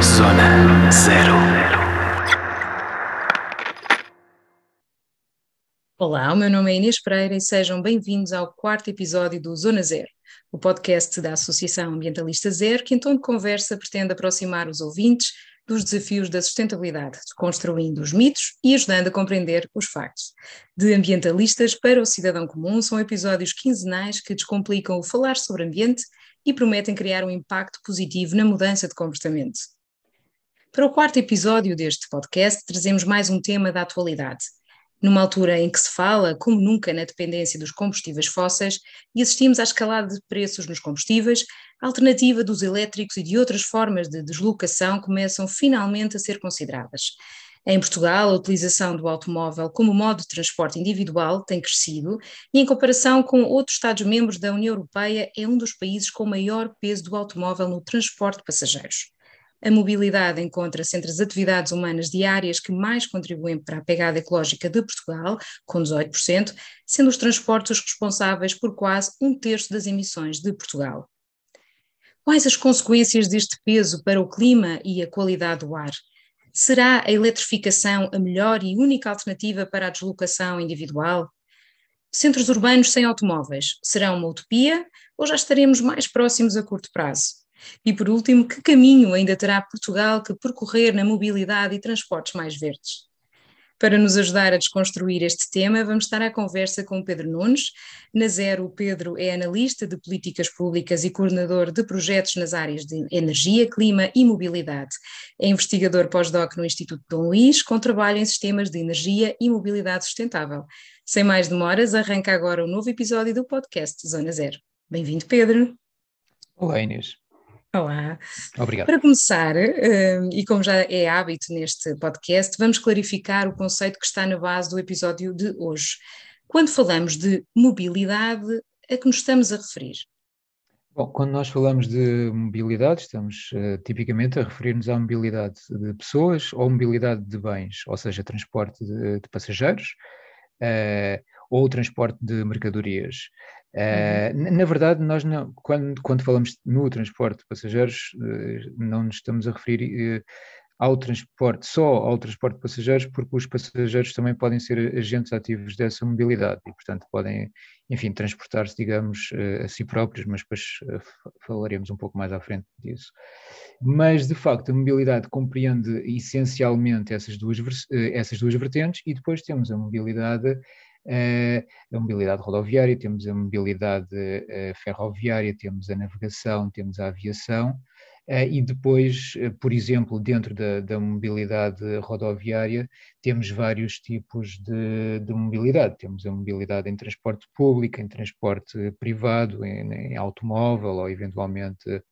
Zona Zero. Olá, o meu nome é Inês Pereira e sejam bem-vindos ao quarto episódio do Zona Zero, o podcast da Associação Ambientalista Zero, que em tom de conversa pretende aproximar os ouvintes dos desafios da sustentabilidade, construindo os mitos e ajudando a compreender os factos. De ambientalistas para o cidadão comum, são episódios quinzenais que descomplicam o falar sobre ambiente e prometem criar um impacto positivo na mudança de comportamento. Para o quarto episódio deste podcast, trazemos mais um tema da atualidade. Numa altura em que se fala, como nunca, na dependência dos combustíveis fósseis e assistimos à escalada de preços nos combustíveis, a alternativa dos elétricos e de outras formas de deslocação começam finalmente a ser consideradas. Em Portugal, a utilização do automóvel como modo de transporte individual tem crescido e, em comparação com outros Estados-membros da União Europeia, é um dos países com maior peso do automóvel no transporte de passageiros. A mobilidade encontra-se entre as atividades humanas diárias que mais contribuem para a pegada ecológica de Portugal, com 18%, sendo os transportes os responsáveis por quase um terço das emissões de Portugal. Quais as consequências deste peso para o clima e a qualidade do ar? Será a eletrificação a melhor e única alternativa para a deslocação individual? Centros urbanos sem automóveis serão uma utopia ou já estaremos mais próximos a curto prazo? E por último, que caminho ainda terá Portugal que percorrer na mobilidade e transportes mais verdes? Para nos ajudar a desconstruir este tema, vamos estar à conversa com Pedro Nunes. Na Zero, o Pedro é analista de políticas públicas e coordenador de projetos nas áreas de energia, clima e mobilidade. É investigador pós-doc no Instituto Dom Luís, com trabalho em sistemas de energia e mobilidade sustentável. Sem mais demoras, arranca agora o um novo episódio do podcast Zona Zero. Bem-vindo, Pedro. Olá, Inês. Olá. Obrigado. Para começar, uh, e como já é hábito neste podcast, vamos clarificar o conceito que está na base do episódio de hoje. Quando falamos de mobilidade, a que nos estamos a referir? Bom, quando nós falamos de mobilidade, estamos uh, tipicamente a referir-nos à mobilidade de pessoas ou mobilidade de bens, ou seja, transporte de, de passageiros uh, ou transporte de mercadorias. Uh, na verdade, nós não, quando, quando falamos no transporte de passageiros, uh, não nos estamos a referir uh, ao transporte, só ao transporte de passageiros, porque os passageiros também podem ser agentes ativos dessa mobilidade e, portanto, podem, enfim, transportar-se, digamos, a si próprios, mas depois falaremos um pouco mais à frente disso. Mas, de facto, a mobilidade compreende essencialmente essas duas, essas duas vertentes e depois temos a mobilidade a mobilidade rodoviária, temos a mobilidade ferroviária, temos a navegação, temos a aviação, e depois, por exemplo, dentro da, da mobilidade rodoviária, temos vários tipos de, de, mobilidade. Temos a mobilidade em transporte público, em transporte privado, em, em automóvel ou eventualmente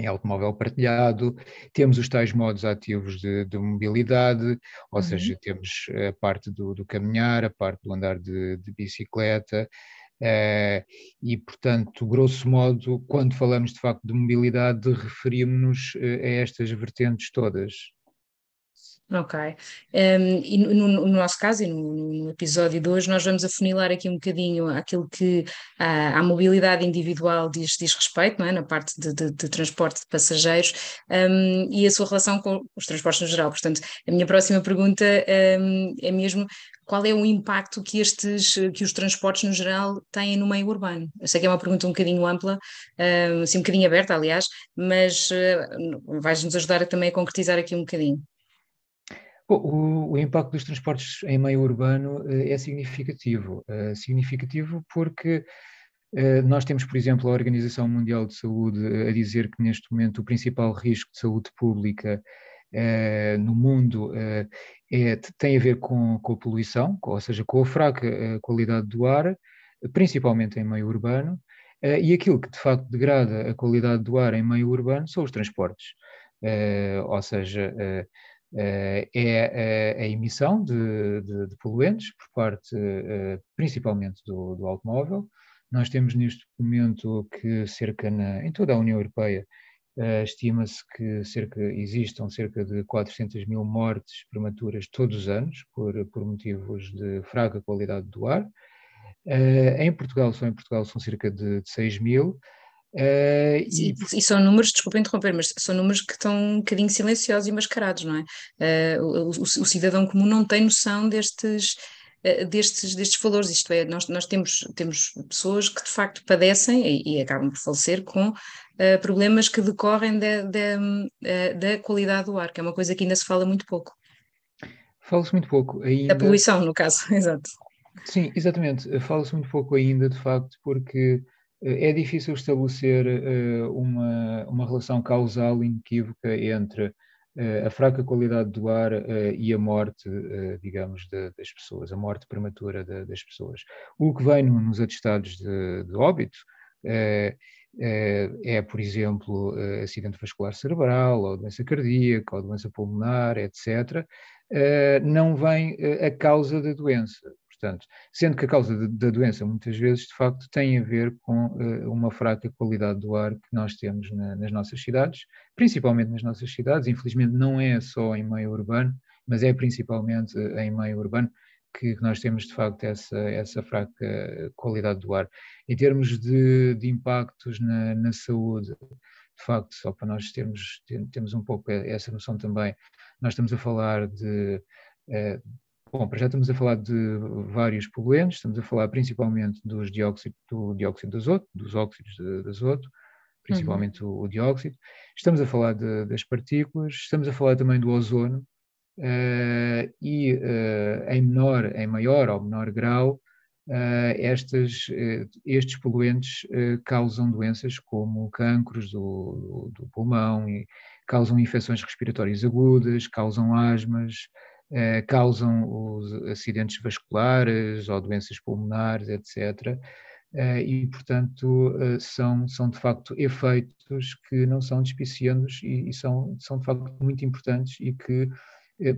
em automóvel partilhado, temos os tais modos ativos de, de mobilidade, ou uhum. seja, temos a parte do, do, caminhar, a parte do andar de, de bicicleta, uh, e, portanto, grosso modo, quando falamos de facto de mobilidade, referimos-nos uh, a estas vertentes todas. Ok. Um, e no, no, nosso caso, e no, no, episódio de hoje, nós vamos afunilar aqui um bocadinho aquilo que a, a mobilidade individual diz, diz respeito, é? na parte de, de, de transporte de passageiros um, e a sua relação com os transportes no geral. Portanto, a minha próxima pergunta um, é mesmo qual é o impacto que estes, que os transportes no geral têm no meio urbano? Eu sei que é uma pergunta um bocadinho ampla, assim um bocadinho aberta, aliás, mas uh, vais-nos ajudar também a concretizar aqui um bocadinho. O, o, impacto dos transportes em meio urbano eh, é significativo. É significativo porque eh, nós temos, por exemplo, a Organização Mundial de Saúde a dizer que neste momento o principal risco de saúde pública no mundo é, tem a ver com, com, a poluição, ou seja, com a fraca qualidade do ar, principalmente em meio urbano, e aquilo que de facto degrada a qualidade do ar em meio urbano são os transportes. ou seja, é, é a, emissão de, de, de, poluentes por parte eh, principalmente do, do, automóvel. Nós temos neste momento que cerca na, em toda a União Europeia Uh, Estima-se que cerca, existam cerca de 400 mil mortes prematuras todos os anos por, por motivos de fraca qualidade do ar. Uh, em Portugal, só em Portugal são cerca de, de 6 mil. Uh, e... e... são números, desculpa interromper, mas são números que estão um bocadinho silenciosos e mascarados, não é? Uh, o, o, o, cidadão comum não tem noção destes, uh, destes, destes valores, isto é, nós, nós temos, temos pessoas que de facto padecem e, e acabam por falecer com problemas que decorrem da, da, da qualidade do ar, que é uma coisa que ainda se fala muito pouco. Fala-se muito pouco. Ainda... Da poluição, no caso, exato. Sim, exatamente. Fala-se muito pouco ainda, de facto, porque é difícil estabelecer uh, uma, uma relação causal inequívoca entre uh, a fraca qualidade do ar uh, e a morte, digamos, das pessoas, a morte prematura das pessoas. O que vem no, nos atestados de, de óbito é, por exemplo, acidente vascular cerebral, ou doença cardíaca, ou doença pulmonar, etc., não vem a causa da doença. Sendo que a causa da doença muitas vezes, de facto, tem a ver com uh, uma fraca qualidade do ar que nós temos na, nas nossas cidades, principalmente nas nossas cidades. Infelizmente, não é só em meio urbano, mas é principalmente uh, em meio urbano que nós temos, de facto, essa, essa fraca qualidade do ar. Em termos de, de impactos na, na saúde, de facto, só para nós termos, termos um pouco essa noção também, nós estamos a falar de eh, Bom, para já estamos a falar de vários poluentes, estamos a falar principalmente dos dióxido, do dióxido de azoto, dos óxidos de, de azoto, principalmente uhum. o, o, dióxido. Estamos a falar de, das partículas, estamos a falar também do ozono uh, e uh, em menor, em maior ou menor grau, uh, estas, estes poluentes causam doenças como cancros do, do, do pulmão, e causam infecções respiratórias agudas, causam asmas, eh, causam os acidentes vasculares ou doenças pulmonares, etc. Eh, e, portanto, eh, são, são de facto efeitos que não são despicianos e, e são, são de facto muito importantes e que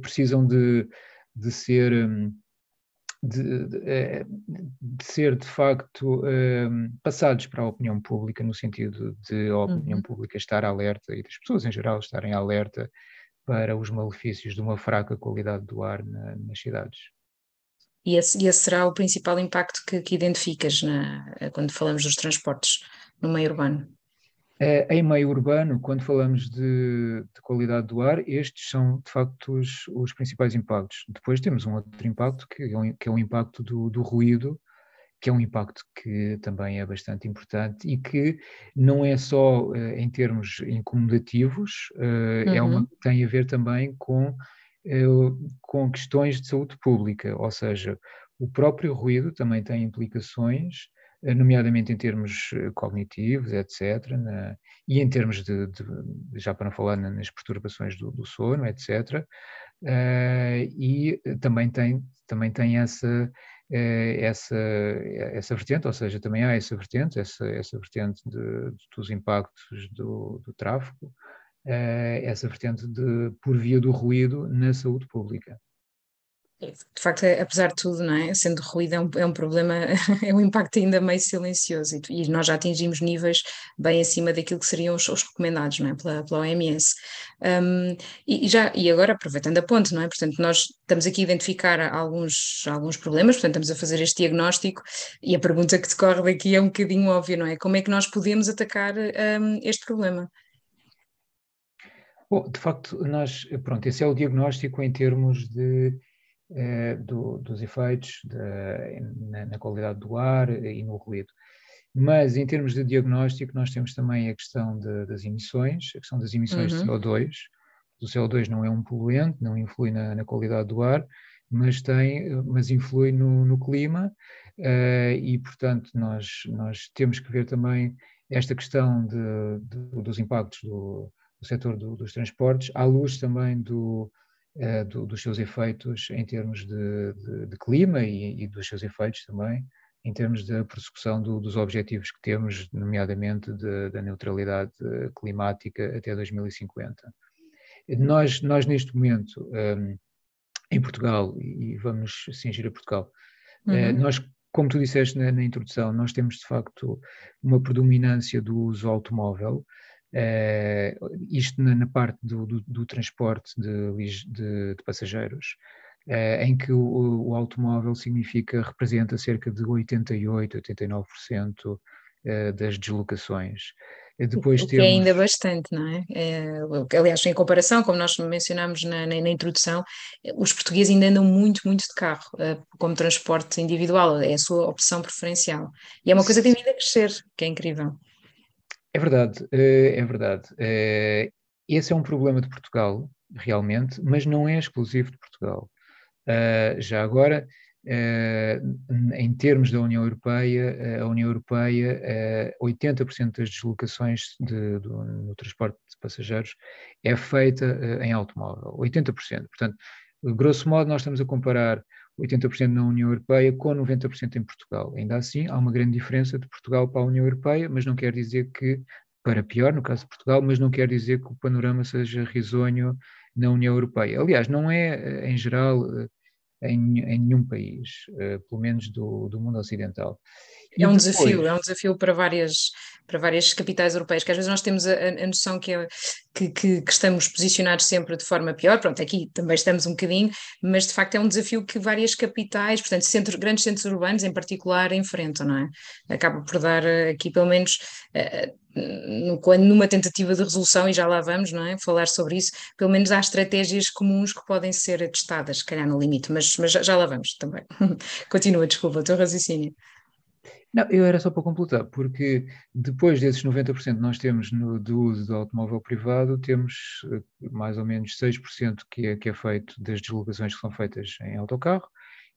precisam de, de ser. Hum, de, de, de, ser de facto passados para a opinião pública, no sentido de a opinião uhum. pública estar alerta e das pessoas em geral estarem alerta para os malefícios de uma fraca qualidade do ar na, nas cidades. E esse, esse, será o principal impacto que, que identificas na, quando falamos dos transportes no meio urbano? É, em meio urbano, quando falamos de, de, qualidade do ar, estes são de facto os, os, principais impactos. Depois temos um outro impacto que é, um, que é o impacto do, do ruído, que é um impacto que também é bastante importante e que não é só uh, em termos incomodativos, uh, uhum. é uma uhum. tem a ver também com, uh, com questões de saúde pública, ou seja, o próprio ruído também tem implicações, nomeadamente em termos cognitivos, etc., na, e em termos de, de, já para não falar nas perturbações do, do sono, etc., e também tem, também tem essa essa, essa vertente, ou seja, também há essa vertente, essa, essa vertente de, dos impactos do, do tráfego, é essa vertente de, por via do ruído na saúde pública. De facto, é, apesar de tudo, não é? sendo ruído é um, é um problema, é um impacto ainda meio silencioso e, e, nós já atingimos níveis bem acima daquilo que seriam os, os recomendados não é? pela, pela OMS. Um, e, já, e agora, aproveitando a ponte, não é? portanto, nós estamos aqui a identificar alguns, alguns problemas, portanto, estamos a fazer este diagnóstico e a pergunta que decorre daqui é um bocadinho óbvia, não é? Como é que nós podemos atacar um, este problema? Bom, de facto, nós, pronto, esse é o diagnóstico em termos de eh, do, dos efeitos de, na, na, qualidade do ar e no ruído. Mas em termos de diagnóstico, nós temos também a questão de, das emissões, a questão das emissões uhum. de CO2. O CO2 não é um poluente, não influi na, na qualidade do ar, mas, tem, mas influi no, no clima uh, e, portanto, nós, nós temos que ver também esta questão de, de, dos impactos do, do setor do, dos transportes, à luz também do, do, dos seus efeitos em termos de, de, de clima e, e, dos seus efeitos também em termos da persecução do, dos objetivos que temos, nomeadamente de, da neutralidade eh, climática até 2050. Nós, nós neste momento, um, ehm, em Portugal, e vamos cingir a Portugal, eh, uhum. uh, nós, como tu disseste na, na, introdução, nós temos de facto uma predominância do uso automóvel, Uh, isto na, na parte do, do, do, transporte de, de, de passageiros, uh, em que o, o, automóvel significa, representa cerca de 88, 89% uh, das deslocações. Depois o que temos... é ainda bastante, não é? é? Aliás, em comparação, como nós mencionámos na, na, na, introdução, os portugueses ainda andam muito, muito de carro, como transporte individual, é a sua opção preferencial. E é uma coisa que tem vindo a crescer, que é incrível. É verdade, eh, é verdade. Eh, esse é um problema de Portugal, realmente, mas não é exclusivo de Portugal. Eh, já agora, em termos da União Europeia, a União Europeia, 80% das deslocações de, do, no transporte de passageiros é feita em automóvel, 80%. Portanto, grosso modo, nós estamos a comparar 80% na União Europeia com 90% em Portugal. Ainda assim, há uma grande diferença de Portugal para a União Europeia, mas não quer dizer que, para pior, no caso de Portugal, mas não quer dizer que o panorama seja risonho na União Europeia. Aliás, não é, em geral, eh, em, em nenhum país, uh, pelo menos do, do mundo ocidental. E é um depois... desafio, é um desafio para várias, para várias capitais europeias, que às vezes nós temos a, a noção que, é, que, que, que, estamos posicionados sempre de forma pior, pronto, aqui também estamos um bocadinho, mas de facto é um desafio que várias capitais, portanto grandes centros urbanos em particular, enfrentam, não é? Acaba por dar eh, aqui pelo menos uh, quando numa tentativa de resolução, e já lá vamos, não é? Falar sobre isso, pelo menos há estratégias comuns que podem ser testadas, se calhar no limite, mas, mas já, já lá vamos também. Continua, desculpa, o teu raciocínio. Não, eu era só para completar, porque depois desses 90% nós temos no, do uso do automóvel privado, temos eh, mais ou menos 6% que é, que é feito das deslocações que são feitas em autocarro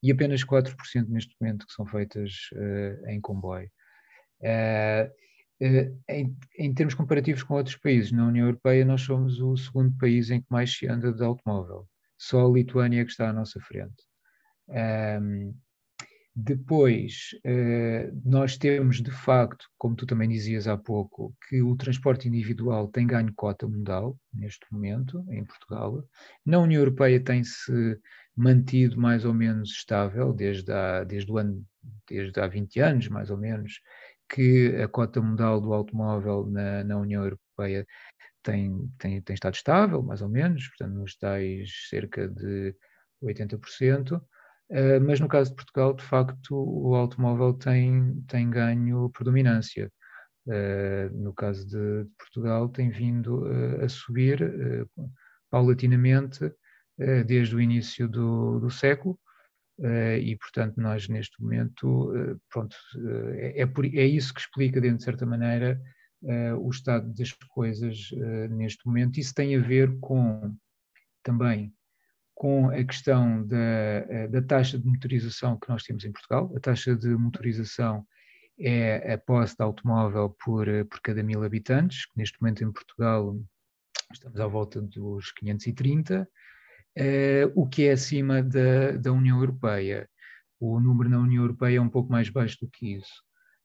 e apenas 4% neste momento que são feitas uh, em comboio. Uh, em, em, termos comparativos com outros países, na União Europeia nós somos o segundo país em que mais se anda de automóvel. Só a Lituânia é que está à nossa frente. Um, depois, eh, nós temos de facto, como tu também dizias há pouco, que o transporte individual tem ganho cota modal neste momento em Portugal. Na União Europeia tem-se mantido mais ou menos estável desde, há, desde, o ano, desde há 20 anos, mais ou menos, que a cota modal do automóvel na, na União Europeia tem, tem, tem estado estável, mais ou menos, portanto, nos tais cerca de 80%. Uh, mas no caso de Portugal, de facto, o automóvel tem, tem ganho predominância. Uh, no caso de, de, Portugal, tem vindo uh, a subir paulatinamente desde o início do, do século. E, portanto, nós neste momento, pronto, é, é, por, é, isso que explica, de certa maneira, o estado das coisas neste momento. Isso tem a ver com também com a questão da, eh, da taxa de motorização que nós temos em Portugal. A taxa de motorização é a posse de automóvel por, eh, por cada mil habitantes, neste momento em Portugal estamos à volta dos 530, uh, o que é acima da, da União Europeia. O número na União Europeia é um pouco mais baixo do que isso.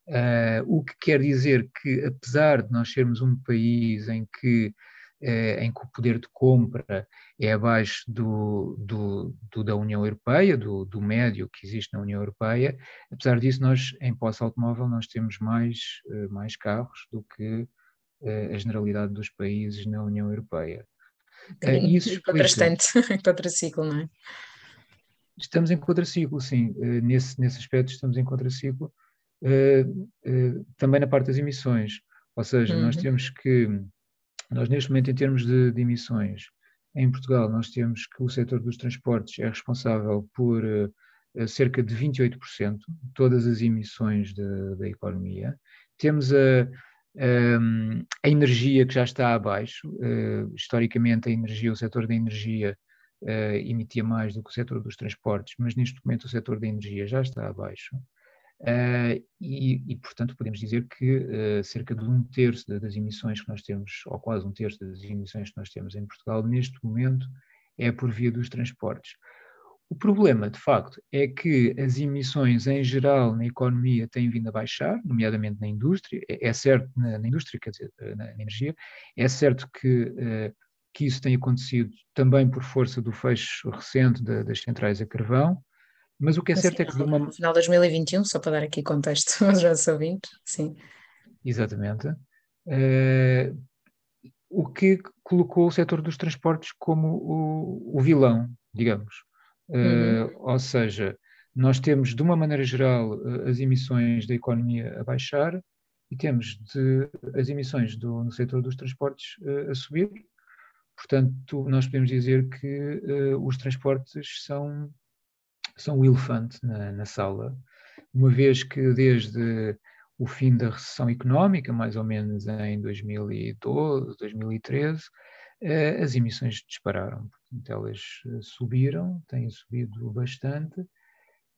Uh, o que quer dizer que, apesar de nós sermos um país em que eh, em que o poder de compra é abaixo do, do, do da União Europeia, do, do, médio que existe na União Europeia. Apesar disso, nós, em posse automóvel, nós temos mais, eh, mais carros do que a generalidade dos países na União Europeia. Sim, isso explica... Contrastante, contraciclo, não é? Estamos em contraciclo, sim. Nesse, nesse aspecto estamos em contraciclo. Também na parte das emissões. Ou seja, uhum. nós temos que nós, neste momento, em termos de, de, emissões, em Portugal, nós temos que o setor dos transportes é responsável por uh, cerca de 28% de todas as emissões de, da economia. Temos a, a, a, energia que já está abaixo. Uh, historicamente, a energia, o setor da energia uh, emitia mais do que o setor dos transportes, mas neste momento o setor da energia já está abaixo. Uh, e, e, portanto, podemos dizer que cerca de um terço das emissões que nós temos, ou quase um terço das emissões que nós temos em Portugal, neste momento, é por via dos transportes. O problema, de facto, é que as emissões em geral na economia têm vindo a baixar, nomeadamente na indústria. É, é certo, na, na, indústria, quer dizer, na, na, energia, é certo que, uh, que isso tem acontecido também por força do fecho recente das centrais a carvão, mas o que é certo é que de uma... No final de 2021, só para dar aqui contexto aos nossos ouvintes, sim. Exatamente. Uh, o que colocou o setor dos transportes como o, o vilão, digamos. Uhum. Uh, ou seja, nós temos, de uma maneira geral, as emissões da economia a baixar e temos de, as emissões do, no setor dos transportes uh, a subir. Portanto, nós podemos dizer que uh, os transportes são, são o elefante na, na sala, uma vez que desde o fim da recessão económica, mais ou menos em 2012, 2013, eh, as emissões dispararam. Portanto, elas eh, subiram, têm subido bastante,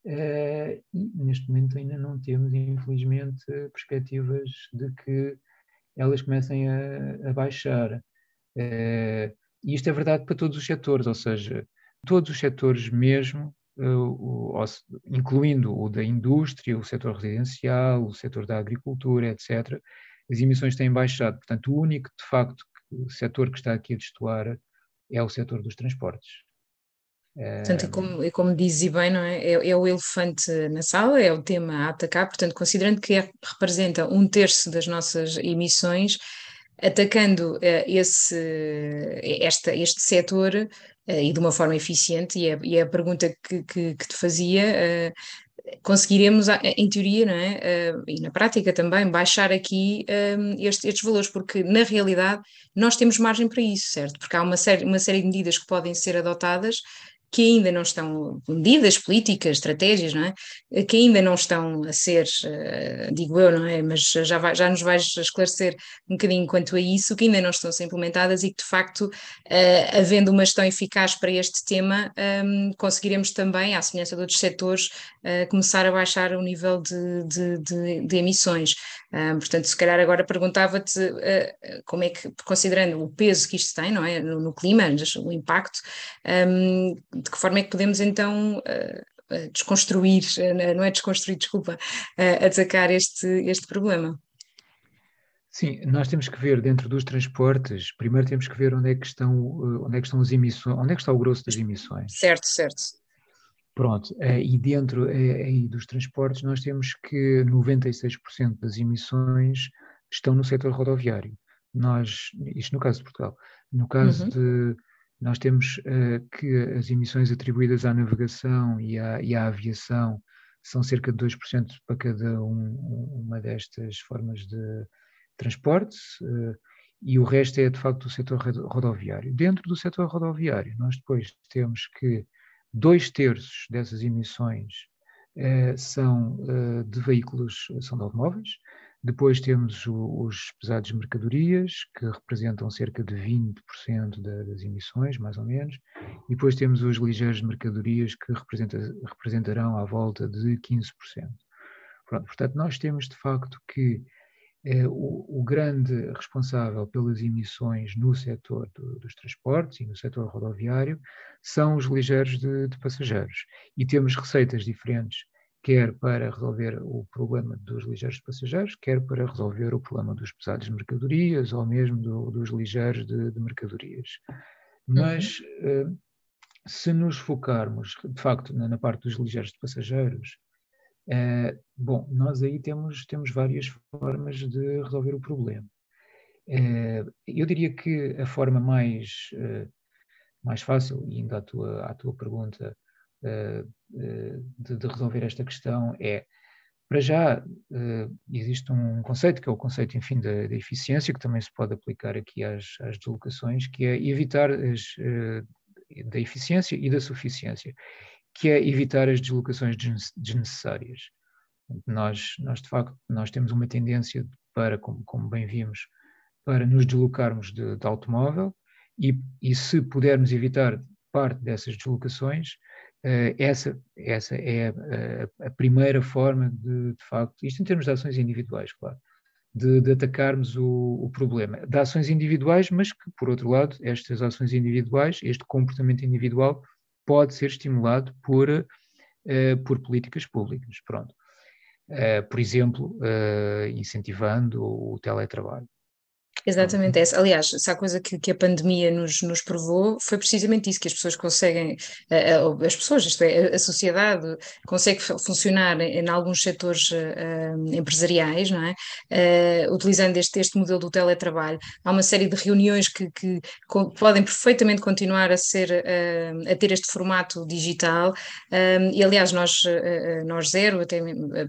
eh, e neste momento ainda não temos, infelizmente, perspectivas de que elas comecem a, a baixar. E isto é verdade para todos os setores, ou seja, todos os setores mesmo incluindo o da indústria, o setor residencial, o setor da agricultura, etc., as emissões têm baixado. Portanto, o único, de facto, o setor que está aqui a destoar é o setor dos transportes. Portanto, e como, e como dizia bem, não é? é? é? o elefante na sala, é o tema a atacar, portanto, considerando que é, representa um terço das nossas emissões, atacando uh, esse, esta, este setor uh, e de uma forma eficiente, e é, e é a pergunta que, que, que te fazia, uh, conseguiremos, em teoria, não é? e na prática também, baixar aqui este, estes valores, porque na realidade nós temos margem para isso, certo? Porque há uma série, uma série de medidas que podem ser adotadas que ainda não estão, medidas políticas, estratégias, não é? Que ainda não estão a ser, uh, digo eu, não é? Mas já, vai, já nos vais esclarecer um bocadinho quanto a isso, que ainda não estão a ser implementadas e que, de facto, uh, havendo uma gestão eficaz para este tema, ehm, conseguiremos também, à semelhança de outros setores, uh, começar a baixar o nível de, de, de, de emissões. Um, portanto, se calhar agora perguntava-te como é que, considerando o peso que isto tem, não é, no, no clima, o impacto, um, de que forma é que podemos então uh, desconstruir, não é desconstruir, desculpa, atacar este, este problema? Sim, nós temos que ver dentro dos transportes, primeiro temos que ver onde é que estão, onde é que estão as emissões, onde é que está o grosso das emissões. Certo, certo. Pronto, eh, e dentro eh, aí dos transportes nós temos que 96% das emissões estão no setor rodoviário. Nós, isto no caso de Portugal, no caso uhum. de nós temos uh, que as emissões atribuídas à navegação e à, e à aviação são cerca de 2% para cada um, uma destas formas de transporte, uh, e o resto é de facto o setor rodoviário. Dentro do setor rodoviário, nós depois temos que dois terços dessas emissões eh, são de veículos, são de automóveis. Depois temos o, os pesados de mercadorias, que representam cerca de 20% da, das emissões, mais ou menos. E depois temos os ligeiros de mercadorias, que representa, representarão à volta de 15%. Pronto, portanto, nós temos de facto que é, o, o, grande responsável pelas emissões no setor do, dos transportes e no setor rodoviário são os ligeiros de, de, passageiros. E temos receitas diferentes, quer para resolver o problema dos ligeiros passageiros, quer para resolver o problema dos pesados de mercadorias ou mesmo do, dos ligeiros de, de mercadorias. Mas uhum. uh, se nos focarmos, de facto, na, na parte dos ligeiros de passageiros, Uh, bom, nós aí temos, temos várias formas de resolver o problema. Uh, eu diria que a forma mais, mais fácil, e indo à tua, à tua pergunta, de, de, resolver esta questão é, para já, existe um conceito, que é o conceito, enfim, da, eficiência, que também se pode aplicar aqui às, às deslocações, que é evitar as, da eficiência e da suficiência que é evitar as deslocações desnecessárias. Nós, nós de facto, nós temos uma tendência para, como, como bem vimos, para nos deslocarmos de, de automóvel e, e, se pudermos evitar parte dessas deslocações, essa, essa é a, a, primeira forma de, de facto, isto em termos de ações individuais, claro, de, de, atacarmos o, o, problema. De ações individuais, mas que, por outro lado, estas ações individuais, este comportamento individual, pode ser estimulado por, uh, por políticas públicas. Pronto. Uh, por exemplo, uh, incentivando o teletrabalho. Exatamente essa. Aliás, se há coisa que, que a pandemia nos, nos provou foi precisamente isso, que as pessoas conseguem, as pessoas, isto é, a sociedade consegue funcionar em, alguns setores uh, empresariais, não é? Utilizando este, este modelo do teletrabalho. Há uma série de reuniões que, que podem perfeitamente continuar a ser, a ter este formato digital e aliás nós, nós zero, até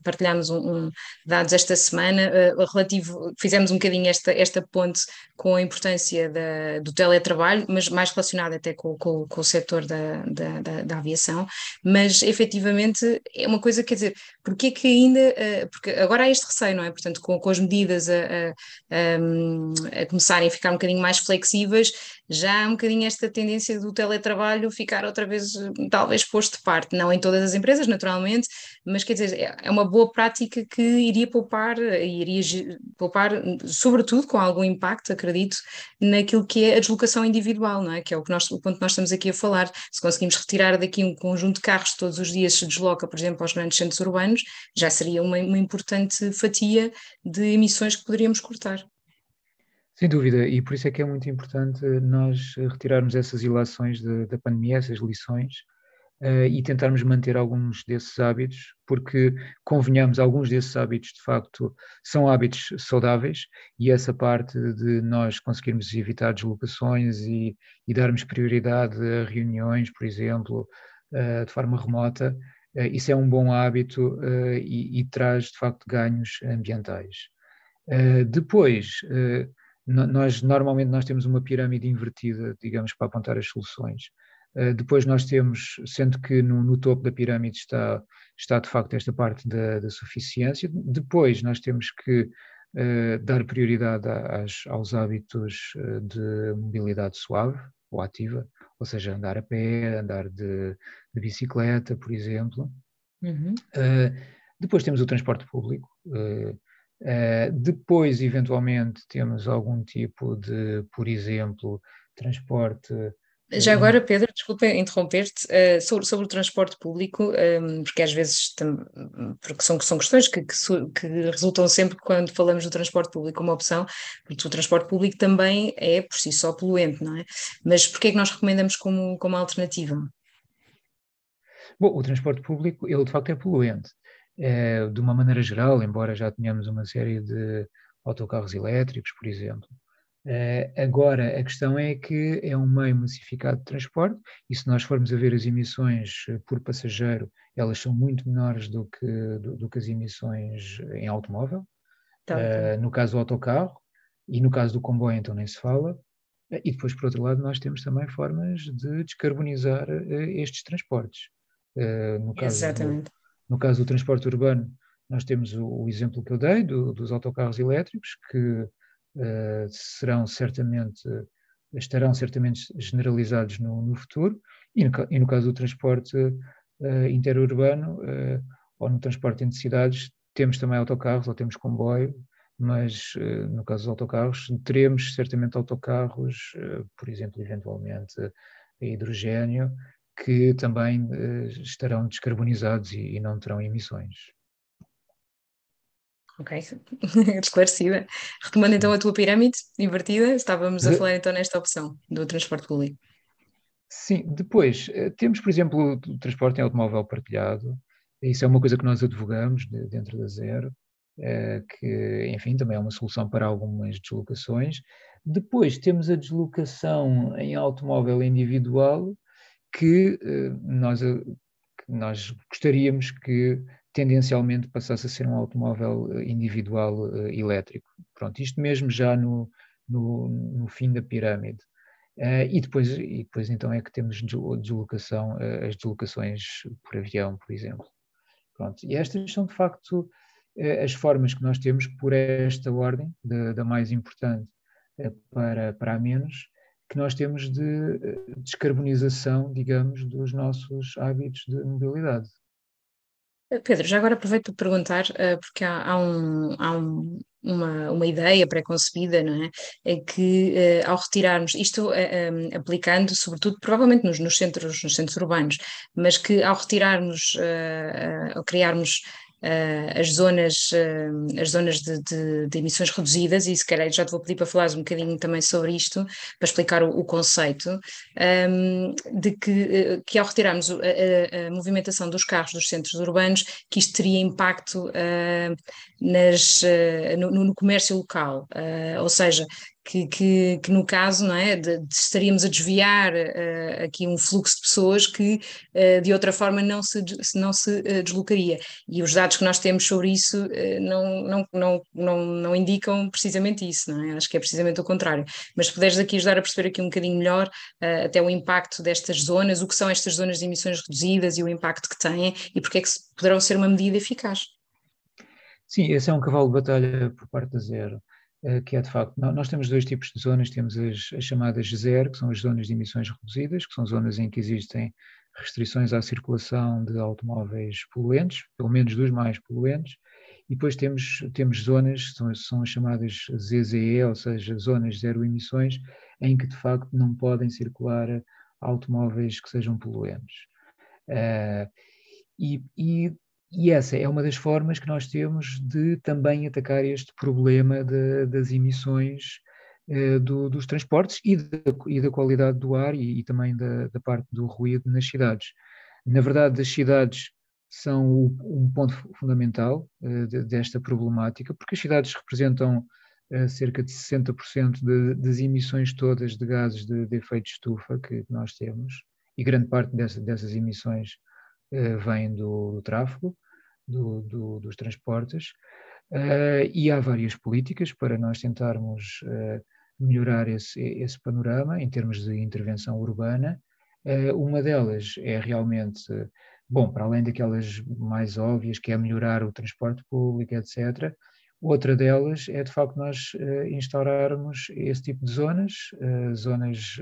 partilhámos um, um dados esta semana, relativo, fizemos um bocadinho esta, esta ponte ponte com a importância da, do teletrabalho, mas mais relacionado até com, com, com o setor da, da, da, aviação, mas efetivamente é uma coisa, quer dizer, porque é que ainda, uh, porque agora há este receio, não é? Portanto, com, com as medidas a, a, a, a começarem a ficar um bocadinho mais flexíveis, já há um bocadinho esta tendência do teletrabalho ficar outra vez, talvez, posto de parte, não em todas as empresas, naturalmente, mas quer dizer, é, é uma boa prática que iria poupar, iria poupar, sobretudo com algum impacto, acredito, naquilo que é a deslocação individual, não é? Que é o, que nós, o ponto que nós estamos aqui a falar. Se conseguimos retirar daqui um conjunto de carros todos os dias se desloca, por exemplo, aos grandes centros urbanos, já seria uma, uma importante fatia de emissões que poderíamos cortar. Sem dúvida, e por isso é que é muito importante nós retirarmos essas ilações da pandemia, essas lições, uh, e tentarmos manter alguns desses hábitos, porque, convenhamos, alguns desses hábitos de facto são hábitos saudáveis, e essa parte de nós conseguirmos evitar deslocações e, e darmos prioridade a reuniões, por exemplo, uh, de forma remota, uh, isso é um bom hábito e, e, traz de facto ganhos ambientais. depois, nós normalmente nós temos uma pirâmide invertida, digamos, para apontar as soluções. Uh, depois nós temos, sendo que no, no, topo da pirâmide está, está de facto esta parte da, da suficiência, depois nós temos que uh, dar prioridade às, aos hábitos uh, de mobilidade suave ou ativa, ou seja, andar a pé, andar de, de bicicleta, por exemplo. Uhum. depois temos o transporte público, Uh, depois, eventualmente, temos algum tipo de, por exemplo, transporte. Já agora, Pedro, desculpa interromper-te, uh, sobre, sobre o transporte público, um, ehm, porque às vezes, porque são, são questões que, que, que, resultam sempre quando falamos do transporte público como opção, porque o transporte público também é por si só poluente, não é? Mas porquê é que nós recomendamos como, como alternativa? Bom, o transporte público, ele de facto é poluente. Eh, de uma maneira geral, embora já tenhamos uma série de autocarros elétricos, por exemplo. Eh, agora, a questão é que é um meio massificado de transporte e se nós formos a ver as emissões eh, por passageiro, elas são muito menores do que, do, do que as emissões em automóvel. Tá, tá. no caso do autocarro e no caso do comboio, então nem se fala. E depois, por outro lado, nós temos também formas de descarbonizar estes transportes. no caso Exatamente. Do, no caso do transporte urbano, nós temos o, o exemplo que eu dei do, dos autocarros elétricos, que uh, serão certamente, estarão certamente generalizados no, no futuro, e no, e no, caso do transporte uh, interurbano uh, ou no transporte entre cidades, temos também autocarros ou temos comboio, mas no caso dos autocarros, teremos certamente autocarros, por exemplo, eventualmente a hidrogênio, que também uh, estarão descarbonizados e, e, não terão emissões. Ok, esclarecida. Retomando então a tua pirâmide invertida, estávamos a falar então nesta opção do transporte público. Sim, depois uh, temos, por exemplo, o transporte em automóvel partilhado, isso é uma coisa que nós advogamos de, dentro da Zero, uh, que, enfim, também é uma solução para algumas deslocações. Depois temos a deslocação em automóvel individual, que uh, nós, que nós gostaríamos que tendencialmente passasse a ser um automóvel eh, individual elétrico. Pronto, isto mesmo já no, no, no fim da pirâmide. Uh, e, depois, e depois então é que temos deslocação, uh, as deslocações por avião, por exemplo. Pronto, e estas são de facto uh, as formas que nós temos por esta ordem, da, da mais importante para, para a menos, que nós temos de eh, descarbonização, digamos, dos nossos hábitos de mobilidade. Eh, Pedro, já agora aproveito para perguntar, eh, porque há, há, um, há um, uma, uma ideia pré-concebida, não é? é que ao retirarmos, isto aplicando sobretudo, provavelmente nos, nos, centros, nos centros urbanos, mas que ao retirarmos, ao criarmos uh, as zonas, uh, as zonas de, de, de, emissões reduzidas, e se calhar já te vou pedir para falares um bocadinho também sobre isto, para explicar o, o conceito, um, ehm, de que, que ao retirarmos a, a, a, movimentação dos carros dos centros urbanos, que isto teria impacto nas, no, no, comércio local, ou seja, que, que, que, no caso não é, de, de estaríamos a desviar uh, aqui um fluxo de pessoas que uh, de outra forma não se, não se uh, deslocaria. E os dados que nós temos sobre isso não, não, não, não, não indicam precisamente isso, não é? Acho que é precisamente o contrário. Mas se puderes aqui ajudar a perceber aqui um bocadinho melhor até o impacto destas zonas, o que são estas zonas de emissões reduzidas e o impacto que têm e porque é que poderão ser uma medida eficaz. Sim, esse é um cavalo de batalha por parte da Zero. Eh, que é de facto, nós temos dois tipos de zonas, temos as, as, chamadas zero, que são as zonas de emissões reduzidas, que são zonas em que existem restrições à circulação de automóveis poluentes, pelo menos dos mais poluentes, e depois temos, temos zonas, são, são as chamadas ZZE, ou seja, zonas zero emissões, em que de facto não podem circular automóveis que sejam poluentes. Uh, e, e, e essa é uma das formas que nós temos de também atacar este problema de, das emissões eh, do, dos transportes e, e, da qualidade do ar e, e também da, da, parte do ruído nas cidades. Na verdade, as cidades são o, um ponto fundamental eh, de, desta problemática, porque as cidades representam eh, cerca de 60% de, das emissões todas de gases de, efeito de estufa que nós temos, e grande parte dessa, dessas emissões uh, vem do, do tráfego do, do, dos transportes, uh, e há várias políticas para nós tentarmos uh, melhorar esse, esse panorama em termos de intervenção urbana. Uh, uma delas é realmente, bom, para além daquelas mais óbvias, que é melhorar o transporte público, etc., Outra delas é, de facto, nós instaurarmos esse tipo de zonas, zonas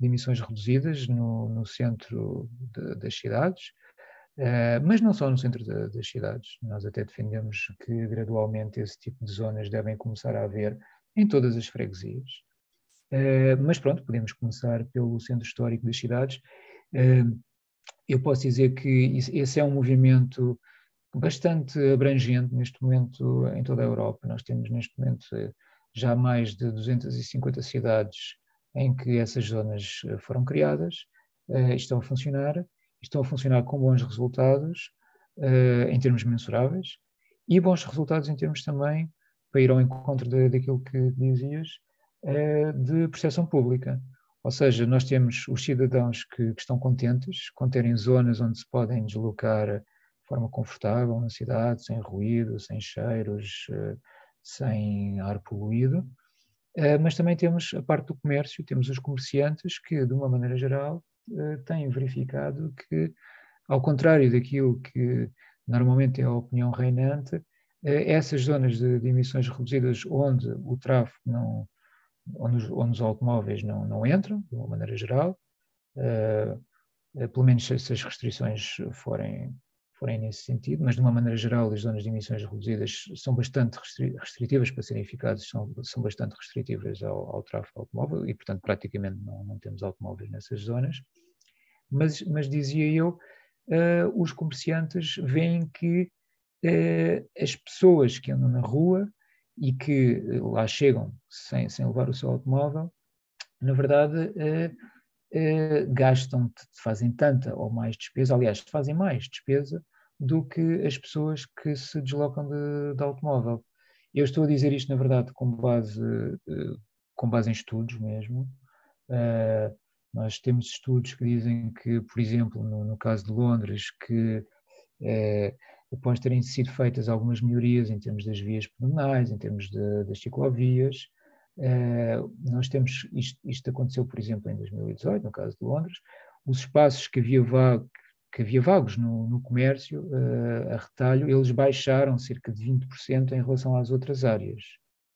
de emissões reduzidas no, no centro de, das cidades, mas não só no centro da, das cidades. Nós até defendemos que gradualmente esse tipo de zonas devem começar a haver em todas as freguesias. Uh, mas pronto, podemos começar pelo centro histórico das cidades. Uh, eu posso dizer que esse é um movimento bastante abrangente neste momento em toda a Europa. Nós temos neste momento já mais de 250 cidades em que essas zonas foram criadas, estão a funcionar estão a funcionar com bons resultados uh, em termos mensuráveis e bons resultados em termos também, para ir ao encontro de, daquilo que dizias, uh, de percepção pública. Ou seja, nós temos os cidadãos que, que, estão contentes com terem zonas onde se podem deslocar de forma confortável na cidade, sem ruído, sem cheiros, uh, sem ar poluído. mas também temos a parte do comércio, temos os comerciantes que, de uma maneira geral, eh, têm verificado que, ao contrário daquilo que normalmente é a opinião reinante, eh, essas zonas de, de emissões reduzidas onde o tráfego não, onde os, onde os, automóveis não, não entram, de uma maneira geral, uh, pelo menos se, as restrições forem, forem nesse sentido, mas de uma maneira geral as zonas de emissões reduzidas são bastante restritivas para serem eficazes, são, são bastante restritivas ao, ao tráfego automóvel e, portanto, praticamente não, não temos automóveis nessas zonas. Mas, mas dizia eu, uh, os comerciantes veem que uh, as pessoas que andam na rua e que lá chegam sem, sem levar o seu automóvel, na verdade, uh, eh, gastam, fazem tanta ou mais despesa, aliás, fazem mais despesa do que as pessoas que se deslocam de, de automóvel. Eu estou a dizer isto, na verdade, com base, eh, com base em estudos mesmo. Uh, nós temos estudos que dizem que, por exemplo, no, no caso de Londres, que uh, após terem sido feitas algumas melhorias em termos das vias pedonais, em termos de, das ciclovias, Uh, nós temos, isto, isto, aconteceu, por exemplo, em 2018, no caso de Londres, os espaços que havia, vago, que havia vagos no, no comércio, uh, a retalho, eles baixaram cerca de 20% em relação às outras áreas,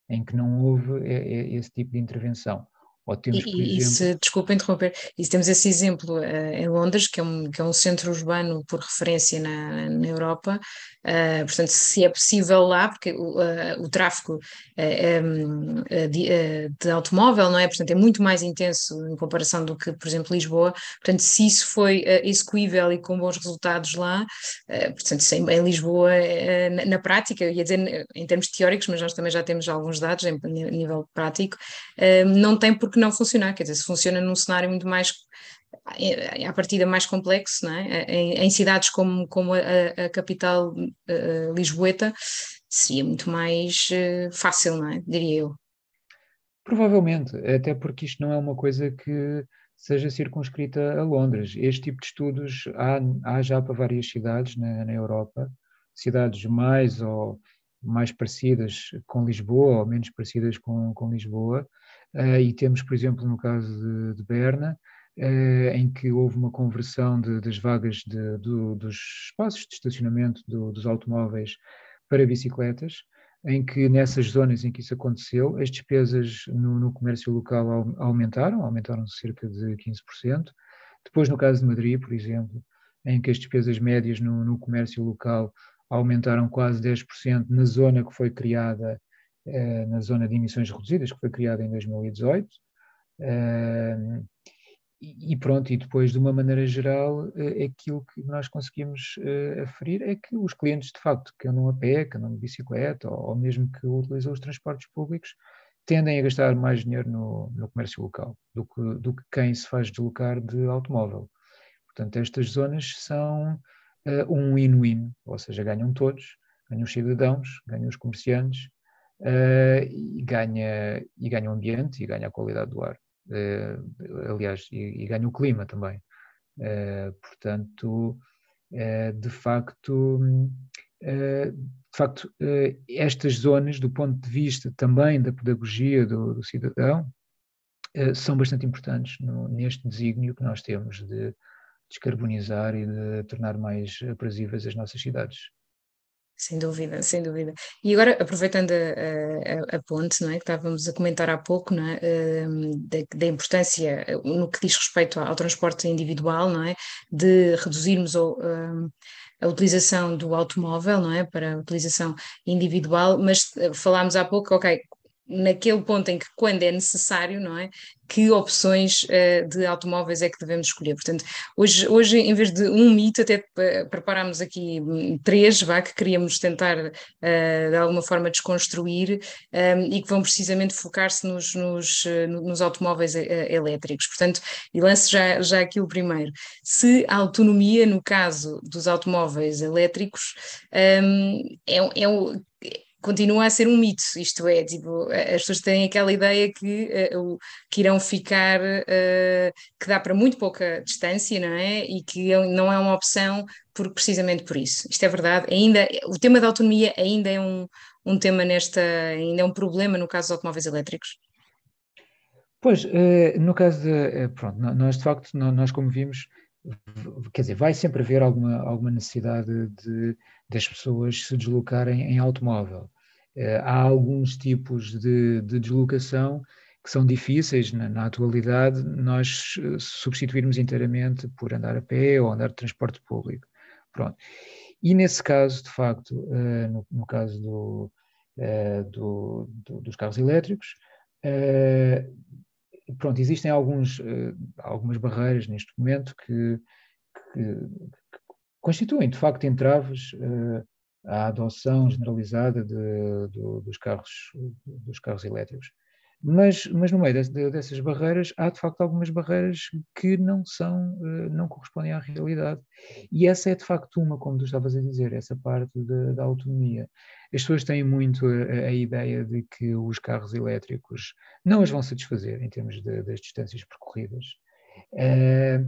em que não houve esse tipo de intervenção. Ou temos, por e, exemplo... se, desculpa interromper, e se temos esse exemplo uh, em Londres, que é, um, que é um centro urbano por referência na, na Europa, uh, portanto, se é possível lá, porque o, uh, o tráfego de, de, automóvel, não é? Portanto, é muito mais intenso em comparação do que, por exemplo, Lisboa. Portanto, se isso foi execuível e com bons resultados lá, portanto, em, em Lisboa, na, na, prática, eu ia dizer em termos teóricos, mas nós também já temos alguns dados em, em nível prático, não tem porque não funcionar, quer dizer, se funciona num cenário muito mais à partida mais complexo, não é? em, em cidades como, como a, a capital uh, lisboeta, seria muito mais fácil, não é? diria eu. Provavelmente, até porque isto não é uma coisa que seja circunscrita a Londres. Este tipo de estudos há, há já para várias cidades na, na Europa, cidades mais ou mais parecidas com Lisboa ou menos parecidas com, com Lisboa, e temos, por exemplo, no caso de, de Berna, uh, em que houve uma conversão de, das vagas de, do, dos espaços de estacionamento do, dos automóveis para bicicletas, em que nessas zonas em que isso aconteceu, as despesas no, no comércio local aumentaram, aumentaram cerca de 15%. Depois, no caso de Madrid, por exemplo, em que as despesas médias no, no comércio local aumentaram quase 10% na zona que foi criada eh, na zona de emissões reduzidas, que foi criada em 2018. Eh, e pronto, e depois, de uma maneira geral, eh, aquilo que nós conseguimos aferir é que os clientes, de facto, que andam a pé, que andam de bicicleta, ou, mesmo que utilizam os transportes públicos, tendem a gastar mais dinheiro no, no comércio local do que, do que quem se faz deslocar de automóvel. Portanto, estas zonas são uh, um win-win, ou seja, ganham todos, ganham os cidadãos, ganham os comerciantes, uh, e, ganha, e ganha o ambiente e ganha a qualidade do ar. Uh, aliás, e, e, ganha o clima também. Uh, portanto, de facto, de facto estas zonas, do ponto de vista também da pedagogia do, do cidadão, são bastante importantes no, neste desígnio que nós temos de descarbonizar e de tornar mais aprazíveis as nossas cidades. Sem dúvida, sem dúvida. E agora, aproveitando a, a, a, ponte, não é, que estávamos a comentar há pouco, não é, hum, da, da, importância no que diz respeito ao, transporte individual, não é, de reduzirmos o, hum, a utilização do automóvel, não é, para a utilização individual, mas eh, falámos há pouco, ok, naquele ponto em que, quando é necessário, não é? Que opções uh, de automóveis é que devemos escolher? Portanto, hoje, hoje em vez de um mito, até preparámos aqui hum, três, vá, que queríamos tentar uh, de alguma forma desconstruir um, e que vão precisamente focar-se nos, nos, nos, automóveis uh, elétricos. Portanto, e lance já, já aqui o primeiro. Se a autonomia, no caso dos automóveis elétricos, um, é, é, continua a ser um mito, isto é, tipo, as pessoas têm aquela ideia que, uh, que irão ficar, uh, que dá para muito pouca distância, não é? E que é não é uma opção por, precisamente por isso. Isto é verdade, ainda, o tema da autonomia ainda é um, um tema nesta, ainda é um problema no caso dos automóveis elétricos. Pois, uh, no caso de, pronto, nós de facto, nós como vimos, quer dizer, vai sempre haver alguma, alguma necessidade de, das pessoas se deslocarem em automóvel. Uh, há alguns tipos de, de, deslocação que são difíceis na, na, atualidade nós eh, substituirmos inteiramente por andar a pé ou andar de transporte público. Pronto. E nesse caso, de facto, uh, no, no, caso do, do, do, dos carros elétricos, pronto, existem alguns, algumas barreiras neste momento que, que constituem, de facto, entraves à adoção generalizada de, de, dos, carros, dos carros elétricos. Mas, mas no meio de, dessas barreiras, há de facto algumas barreiras que não são, eh, não correspondem à realidade. E essa é de facto uma, como tu estavas a dizer, essa parte da autonomia. As pessoas têm muito a, a, ideia de que os carros elétricos não as vão satisfazer em termos das distâncias percorridas. Uh,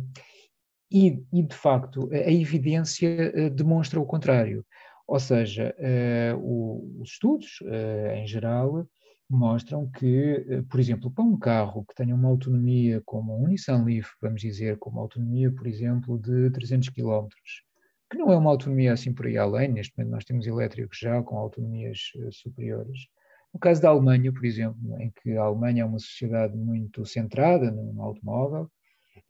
e, e, de facto, a evidência uh, demonstra o contrário. Ou seja, o, os estudos, uh, em geral, mostram que, por exemplo, para um carro que tenha uma autonomia como um Nissan Leaf, vamos dizer, com uma autonomia, por exemplo, de 300 km, que não é uma autonomia assim por aí além, neste momento nós temos elétricos já com autonomias superiores, No caso da Alemanha, por exemplo, em que a Alemanha é uma sociedade muito centrada no, automóvel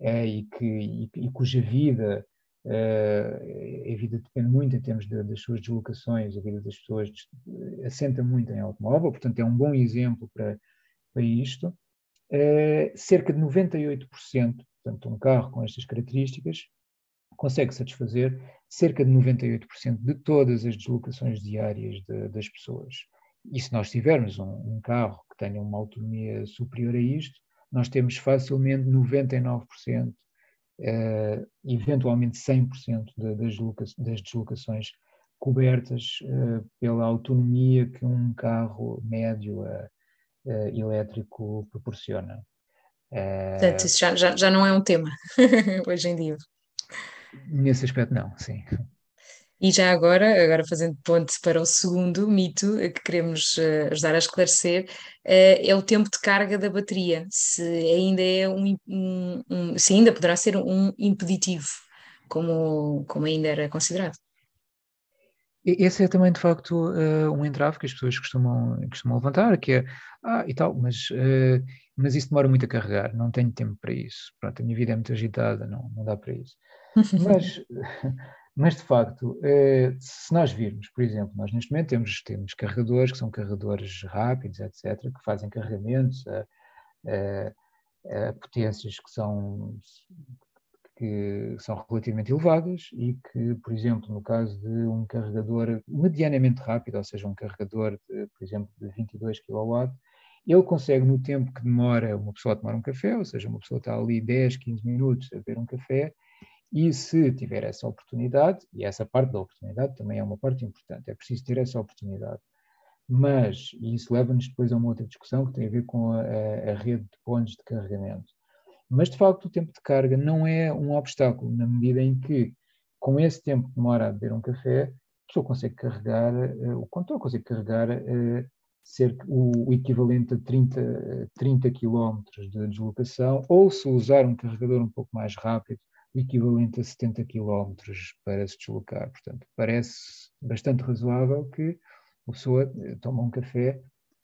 e, que, e, e, cuja vida, é, a vida depende muito em termos de, das suas deslocações, a vida das pessoas assenta muito em automóvel, portanto é um bom exemplo para, para isto. É, cerca de 98%, portanto um carro com estas características, consegue satisfazer cerca de 98% de todas as deslocações diárias de, das pessoas. E se nós tivermos um, um, carro que tenha uma autonomia superior a isto, nós temos facilmente 99%, eh, eventualmente 100% de, das, das, deslocações cobertas eh, pela autonomia que um carro médio eh, elétrico proporciona. Portanto, isso já, já, já não é um tema hoje em dia. Nesse aspecto, não, sim. E já agora, agora fazendo ponte para o segundo mito que queremos uh, ajudar a esclarecer, uh, é o tempo de carga da bateria, se ainda é um, um, um, se ainda poderá ser um impeditivo, como, como ainda era considerado. Esse é também, de facto, uh, um entrave que as pessoas costumam, costumam levantar, que é, ah, e tal, mas, mas isso demora muito a carregar, não tenho tempo para isso. Pronto, a minha vida é muito agitada, não, não dá para isso. Mas, mas de facto, eh, se nós virmos, por exemplo, nós neste momento temos, temos carregadores que são carregadores rápidos, etc., que fazem carregamentos a, a, a potências que são, que são relativamente elevadas e que, por exemplo, no caso de um carregador medianamente rápido, ou seja, um carregador, de, por exemplo, de 22 kW, ele consegue, no tempo que demora uma pessoa a tomar um café, ou seja, uma pessoa está ali 10, 15 minutos a beber um café, e se tiver essa oportunidade, e essa parte da oportunidade também é uma parte importante, é preciso ter essa oportunidade. Mas, e isso leva-nos depois a uma outra discussão que tem a ver com a, a, rede de pontos de carregamento. Mas, de facto, o tempo de carga não é um obstáculo, na medida em que, com esse tempo que demora a beber um café, a pessoa consegue carregar, uh, o condutor consegue carregar uh, cerca, o, o, equivalente a 30, 30 km de deslocação, ou se usar um carregador um pouco mais rápido, o equivalente a 70 km para se deslocar. Portanto, parece bastante razoável que a pessoa eh, toma um café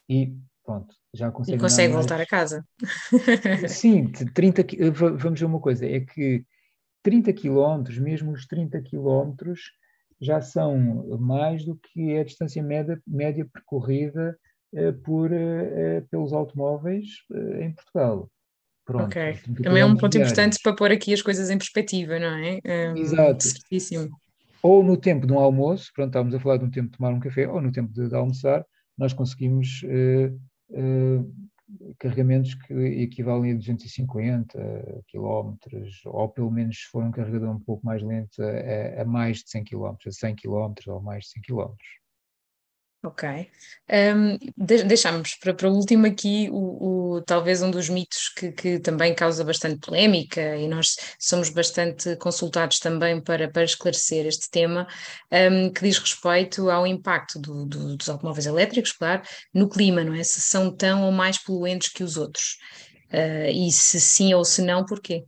e pronto, já consegue. E consegue voltar a casa. Sim, 30, eh, vamos ver uma coisa, é que 30 km, mesmo os 30 km, já são mais do que a distância média, média percorrida eh, por, pelos automóveis em Portugal. Pronto, ok. Também é um ponto importante para pôr aqui as coisas em perspectiva, não é? Um, Exato. Certíssimo. Ou no tempo de um almoço, pronto, estávamos a falar de um tempo de tomar um café, ou no tempo de, de almoçar, nós conseguimos uh, uh, carregamentos que equivalem a 250 km, ou pelo menos se for um carregador um pouco mais lento, a, a mais de 100 km, a 100 km ou mais de 100 km. Ok. Um, deixamos para, para o último aqui o, o, talvez um dos mitos que, que, também causa bastante polémica e nós somos bastante consultados também para, para esclarecer este tema, um, que diz respeito ao impacto do, do, dos automóveis elétricos, claro, no clima, não é? Se são tão ou mais poluentes que os outros. Uh, e se sim ou se não, porquê?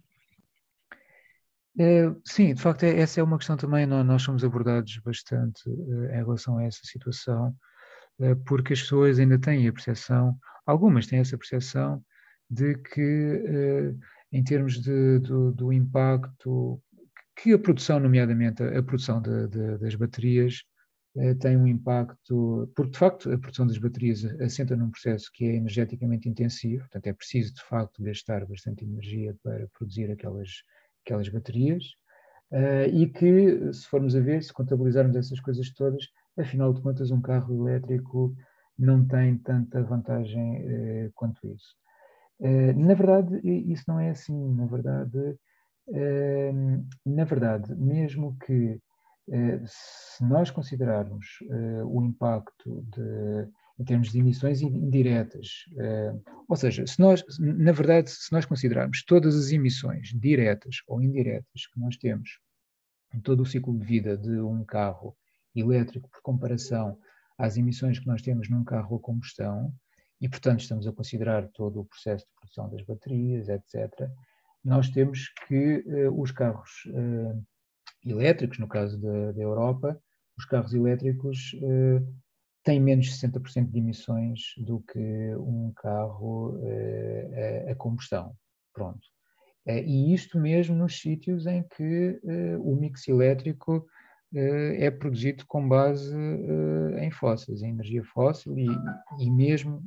É, sim, de facto, é, essa é uma questão também, nós, nós somos abordados bastante uh, em relação a essa situação, uh, porque as pessoas ainda têm a percepção, algumas têm essa percepção, de que, em termos de, do, do, impacto, que a produção, nomeadamente a, a produção de, de, das baterias, tem um impacto, porque de facto a produção das baterias assenta num processo que é energeticamente intensivo, portanto é preciso de facto gastar bastante energia para produzir aquelas aquelas baterias, uh, e que, se formos a ver, se contabilizarmos essas coisas todas, afinal de contas, um carro elétrico não tem tanta vantagem uh, quanto isso. Uh, na verdade, isso não é assim. Na verdade, na verdade, mesmo que se nós considerarmos o impacto de em termos de emissões indiretas. Eh, ou seja, se nós, na verdade, se nós considerarmos todas as emissões diretas ou indiretas que nós temos em todo o ciclo de vida de um carro elétrico por comparação às emissões que nós temos num carro a combustão, e portanto estamos a considerar todo o processo de produção das baterias, etc., nós temos que uh, os carros uh, elétricos, no caso da, da, Europa, os carros elétricos tem menos 60% de emissões do que um carro a, a combustão. Pronto. E isto mesmo nos sítios em que o mix elétrico é produzido com base em fósseis, em energia fóssil, e, e mesmo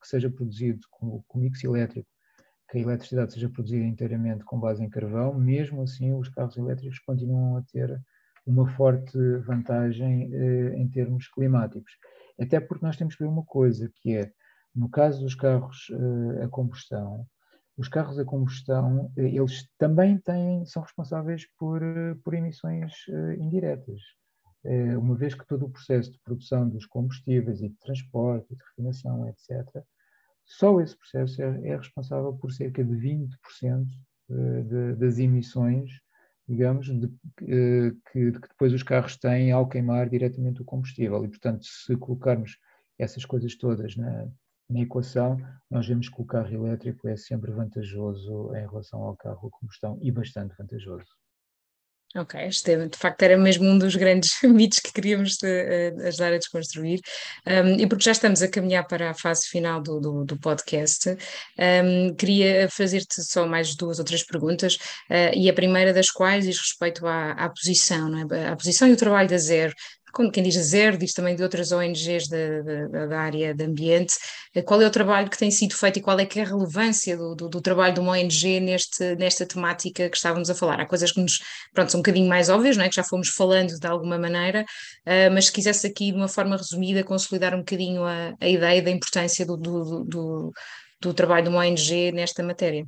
que seja produzido com, com mix elétrico que a eletricidade seja produzida inteiramente com base em carvão, mesmo assim os carros elétricos continuam a ter uma forte vantagem eh, em termos climáticos. Até porque nós temos que ver uma coisa, que é, no caso dos carros eh, a combustão, os carros a combustão, eh, eles também têm, são responsáveis por, eh, por emissões indiretas. Uma vez que todo o processo de produção dos combustíveis e de transporte, de refinação, etc., só esse processo é, é responsável por cerca de 20% eh, de, das emissões, digamos, de, eh, que, que, depois os carros têm ao queimar diretamente o combustível. E, portanto, se colocarmos essas coisas todas na, na equação, nós vemos que o carro elétrico é sempre vantajoso em relação ao carro a combustão e bastante vantajoso. Ok, este de facto era mesmo um dos grandes mitos que queríamos de, uh, ajudar a desconstruir. Um, e porque já estamos a caminhar para a fase final do, do, do podcast, um, queria fazer-te só mais duas ou três perguntas, uh, e a primeira das quais diz respeito à, à posição, não é? A posição e o trabalho da Zero como quem diz a Zero, diz também de outras ONGs da, da, da, área de ambiente, eh, qual é o trabalho que tem sido feito e qual é que é a relevância do, do, do, trabalho de uma ONG neste, nesta temática que estávamos a falar? Há coisas que nos, pronto, são um bocadinho mais óbvias, não é? que já fomos falando de alguma maneira, uh, mas se quisesse aqui de uma forma resumida consolidar um bocadinho a, a ideia da importância do, do, do, do trabalho de uma ONG nesta matéria.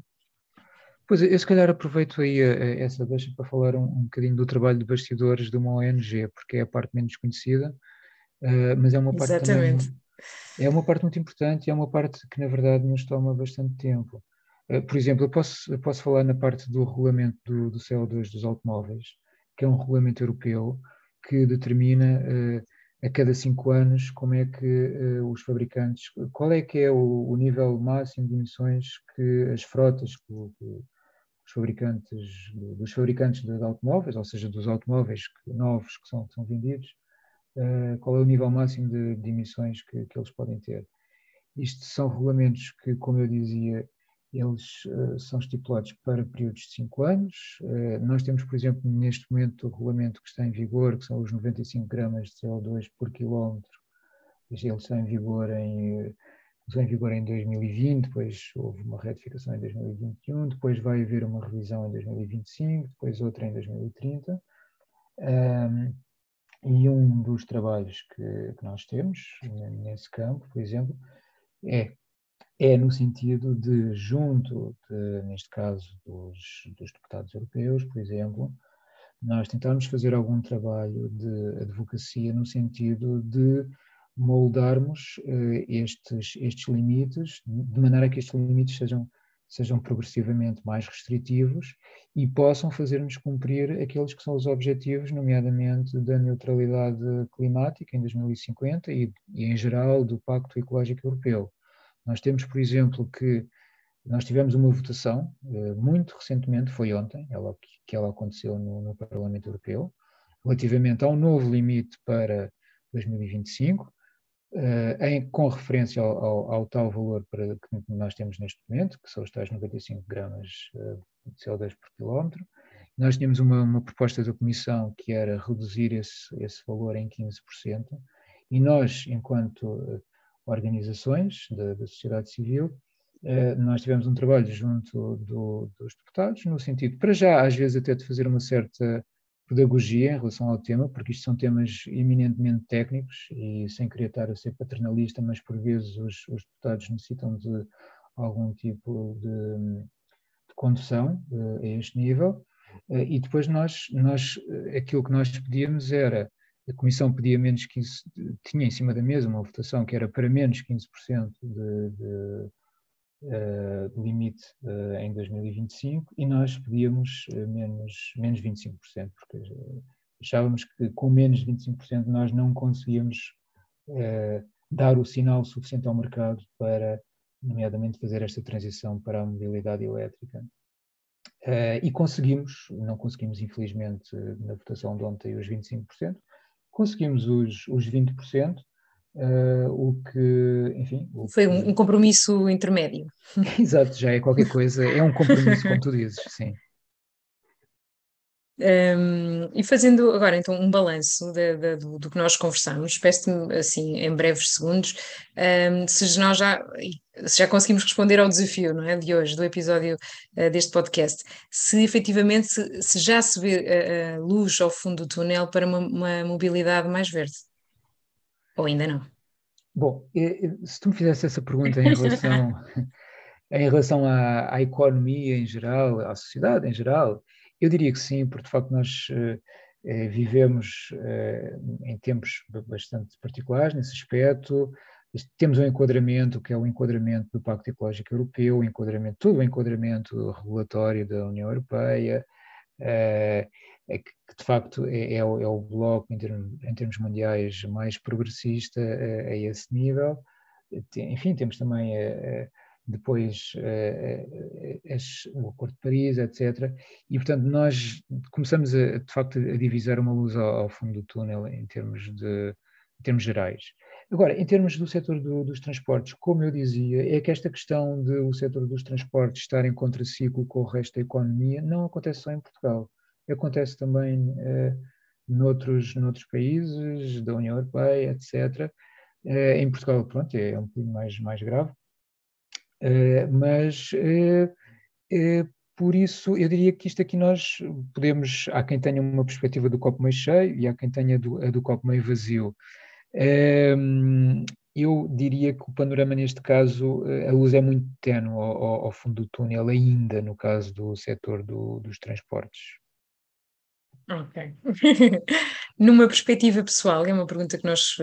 Pois, eu se calhar aproveito aí eh, eh, essa deixa para falar um, um bocadinho do trabalho de bastidores de uma ONG, porque é a parte menos conhecida, uh, mas é uma parte Exatamente. Também, é uma parte muito importante e é uma parte que na verdade nos toma bastante tempo. Uh, por exemplo, eu posso, eu posso falar na parte do regulamento do, do CO2 dos automóveis, que é um regulamento europeu que determina uh, a cada cinco anos como é que os fabricantes, qual é que é o, o, nível máximo de emissões que as frotas, que, que dos fabricantes, dos fabricantes de automóveis, ou seja, dos automóveis novos que são, que são vendidos, uh, qual é o nível máximo de, de emissões que, que, eles podem ter. Isto são regulamentos que, como eu dizia, eles uh, são estipulados para períodos de 5 anos. Uh, nós temos, por exemplo, neste momento o regulamento que está em vigor, que são os 95 gramas de CO2 por quilómetro. Ele está em vigor em entrou em vigor em 2020, depois houve uma retificação em 2021, depois vai haver uma revisão em 2025, depois outra em 2030. Um, e um dos trabalhos que, que, nós temos nesse campo, por exemplo, é, é no sentido de, junto, de, neste caso, dos, dos deputados europeus, por exemplo, nós tentarmos fazer algum trabalho de advocacia no sentido de moldarmos uh, estes, estes limites, de maneira que estes limites sejam, sejam progressivamente mais restritivos e possam fazer-nos cumprir aqueles que são os objetivos, nomeadamente da neutralidade climática em 2050 e, e em geral do Pacto Ecológico Europeu. Nós temos, por exemplo, que nós tivemos uma votação uh, muito recentemente, foi ontem, ela, que ela aconteceu no, no Parlamento Europeu, relativamente ao novo limite para 2025, Uh, em, com referência ao, ao, ao, tal valor para, que nós temos neste momento, que são os tais 95 gramas uh, de CO2 por quilómetro. Nós tínhamos uma, uma, proposta da Comissão que era reduzir esse, esse valor em 15%, e nós, enquanto uh, organizações da, da, sociedade civil, nós tivemos um trabalho junto do, dos deputados, no sentido, para já, às vezes, até de fazer uma certa pedagogia em relação ao tema, porque isto são temas eminentemente técnicos e sem querer estar a ser paternalista, mas por vezes os, os deputados necessitam de algum tipo de, de condução uh, a este nível. Uh, e depois nós, nós, eh, aquilo que nós pedíamos era, a Comissão pedia menos 15, tinha em cima da mesa uma votação que era para menos 15% de, de uh, limite uh, em 2025 e nós pedíamos uh, menos, menos 25%, porque achávamos que com menos 25% nós não conseguíamos dar o sinal suficiente ao mercado para, nomeadamente, fazer esta transição para a mobilidade elétrica. e conseguimos, não conseguimos infelizmente na votação de ontem os 25%, conseguimos os, os 20%, Uh, o que, enfim. O Foi que... um, um compromisso intermédio. Exato, já é qualquer coisa, é um compromisso, como tu dizes, sim. Um, e fazendo agora então um balanço de, de, do, do, que nós conversamos, peço-te assim em breves segundos um, se nós já, se já conseguimos responder ao desafio não é, de hoje, do episódio uh, deste podcast, se efetivamente se, se já se vê a, a, luz ao fundo do túnel para uma, uma, mobilidade mais verde, ou ainda não? Bom, se tu me fizesse essa pergunta em relação, em relação à, à economia em geral, à sociedade em geral, eu diria que sim, porque de facto nós eh, eh, vivemos eh, em tempos bastante particulares nesse aspecto. Temos um enquadramento, que é o enquadramento do Pacto Ecológico Europeu, o enquadramento, todo o enquadramento regulatório da União Europeia, é que de facto é, é, o, é o, bloco em termos, em termos, mundiais mais progressista a, a esse nível. Enfim, temos também a, depois uh, uh, o Acordo de Paris, etc. E, portanto, nós começamos, a, de facto, a divisar uma luz ao, ao fundo do túnel em termos, de, em termos gerais. Agora, em termos do setor do, dos transportes, como eu dizia, é que esta questão de o setor dos transportes estar em contraciclo com o resto da economia não acontece só em Portugal, acontece também uh, noutros, noutros países da União Europeia, etc. Uh, em Portugal, pronto, é um bocadinho mais, mais grave, eh, mas eh, eh, por isso eu diria que isto aqui nós podemos, há quem tenha uma perspectiva do copo meio cheio e há quem tenha do, a do copo meio vazio. eu diria que o panorama neste caso, a luz é muito tenue ao, ao fundo do túnel, ainda no caso do setor do, dos transportes. Ok. Numa perspectiva pessoal, é uma pergunta que nós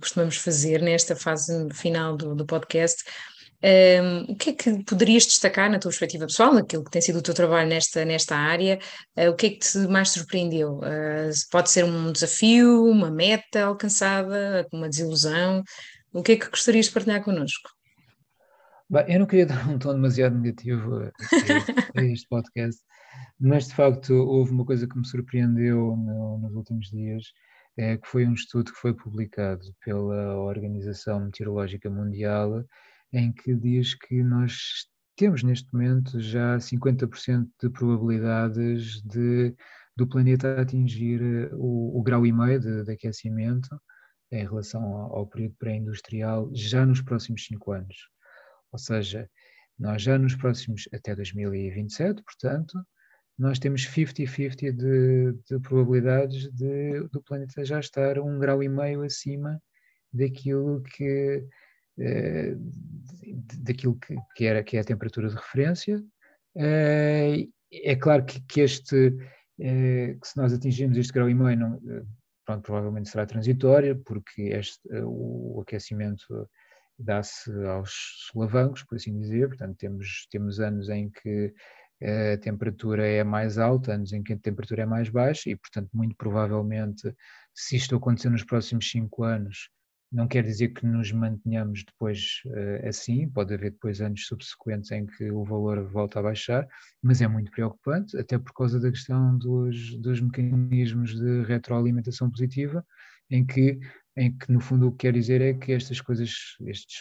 costumamos fazer nesta fase final do, do podcast. Um, o que é que poderias destacar na tua perspectiva pessoal, naquilo que tem sido o teu trabalho nesta, nesta área? Uh, o que é que te mais surpreendeu? Uh, pode ser um desafio, uma meta alcançada, uma desilusão? O que é que gostarias de partilhar connosco? Bem, eu não queria dar um tom demasiado negativo a a este podcast, mas de facto houve uma coisa que me surpreendeu no, nos últimos dias, é, que foi um estudo que foi publicado pela Organização Meteorológica Mundial em que diz que nós temos neste momento já 50% de probabilidades de, do planeta atingir o, o grau e meio de, de aquecimento em relação ao, ao período pré-industrial já nos próximos cinco anos. Ou seja, nós já nos próximos, até 2027, portanto, nós temos 50-50 de, de, probabilidades de, do planeta já estar um grau e meio acima daquilo que eh, daquilo que, que, era, que é a temperatura de referência. Eh, é claro que, que este, eh, que se nós atingirmos este grau e meio, não, pronto, provavelmente será transitório, porque este, o aquecimento dá-se aos solavancos, por assim dizer, portanto temos, temos anos em que a temperatura é mais alta, anos em que a temperatura é mais baixa e, portanto, muito provavelmente, se isto acontecer nos próximos cinco anos, não quer dizer que nos mantenhamos depois uh, assim, pode haver depois anos subsequentes em que o valor volta a baixar, mas é muito preocupante, até por causa da questão dos, dos mecanismos de retroalimentação positiva, em que, em que no fundo o que quer dizer é que estas coisas, estes,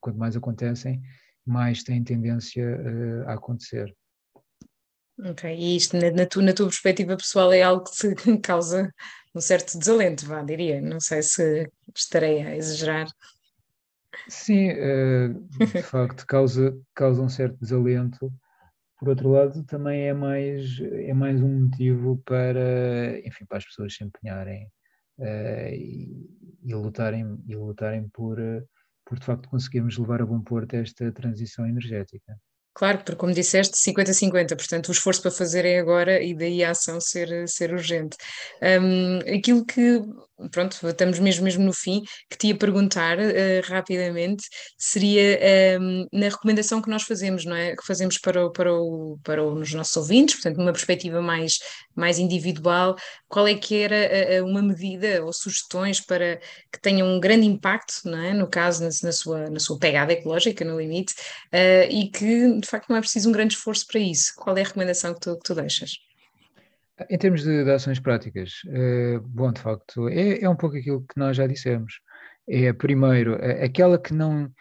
quanto mais acontecem, mais têm tendência uh, a acontecer. Ok, e isto na, na, tu, na tua perspectiva pessoal é algo que te causa um certo desalento, vá, diria. Não sei se estarei a exagerar. Sim, uh, de facto, causa, causa um certo desalento. Por outro lado, também é mais, é mais um motivo para, enfim, para as pessoas se empenharem uh, e, e, lutarem, e lutarem por, por, de facto, conseguirmos levar a bom porto esta transição energética. Claro, porque como disseste, 50-50, portanto o esforço para fazer é agora e daí a ação ser, ser urgente. Um, aquilo que pronto, estamos mesmo, mesmo no fim, que te ia perguntar uh, rapidamente, seria um, ehm, na recomendação que nós fazemos, não é? Que fazemos para, o, para, o, para os nossos ouvintes, portanto, numa perspectiva mais, mais individual, qual é que era uma medida ou sugestões para que tenham um grande impacto, não é? No caso, na, na sua, na sua pegada ecológica, no limite, uh, e que de facto não é preciso um grande esforço para isso. Qual é a recomendação que tu, que tu deixas? Em termos de, de ações práticas, uh, bom, de facto, é, é, um pouco aquilo que nós já dissemos. é, primeiro, aquela que não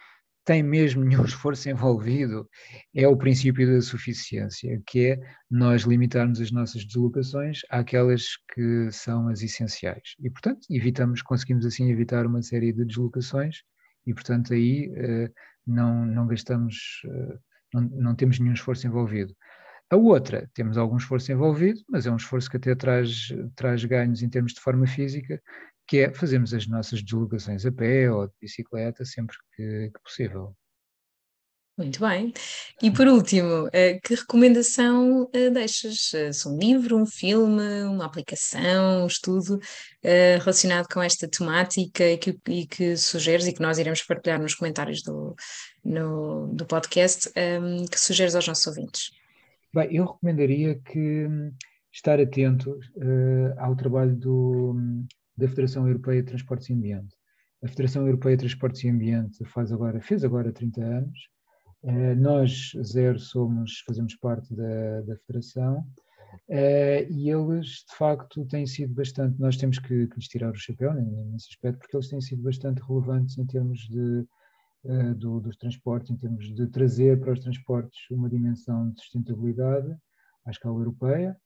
tem mesmo nenhum esforço envolvido é o princípio da suficiência, que é nós limitarmos as nossas deslocações àquelas que são as essenciais. E, portanto, evitamos, conseguimos assim evitar uma série de deslocações e, portanto, aí eh, não, não gastamos, eh, não, não temos nenhum esforço envolvido. A outra, temos algum esforço envolvido, mas é um esforço que até traz, traz ganhos em termos de forma física, que é fazermos as nossas deslocações a pé ou de bicicleta sempre que, que possível. Muito bem. E por último, eh, que recomendação eh, deixas? Eh, um livro, um filme, uma aplicação, um estudo relacionado com esta temática e que, e que sugeres e que nós iremos partilhar nos comentários do, no, do podcast, ehm, que sugeres aos nossos ouvintes? Bem, eu recomendaria que hum, estar atento ao trabalho do, da Federação Europeia de Transportes e Ambiente. A Federação Europeia de Transportes e Ambiente faz agora, fez agora 30 anos. Uh, nós, Zero, somos, fazemos parte da, da Federação uh, e eles, de facto, têm sido bastante. Nós temos que, que lhes tirar o chapéu nesse aspecto, porque eles têm sido bastante relevantes em termos de, uh, do, dos transportes, em termos de trazer para os transportes uma dimensão de sustentabilidade à escala europeia.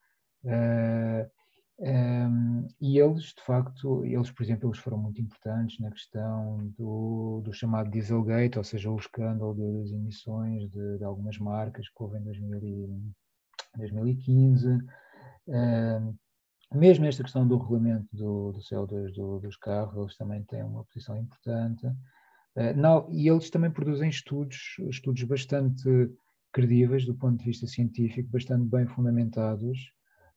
Um, e eles, de facto, eles, por exemplo, eles foram muito importantes na questão do, do chamado Dieselgate, ou seja, o escândalo das emissões de, de algumas marcas que houve em 2015. Um, mesmo esta questão do regulamento do, do CO2 do, dos carros, eles também têm uma posição importante. Uh, não, e eles também produzem estudos, estudos bastante credíveis do ponto de vista científico, bastante bem fundamentados,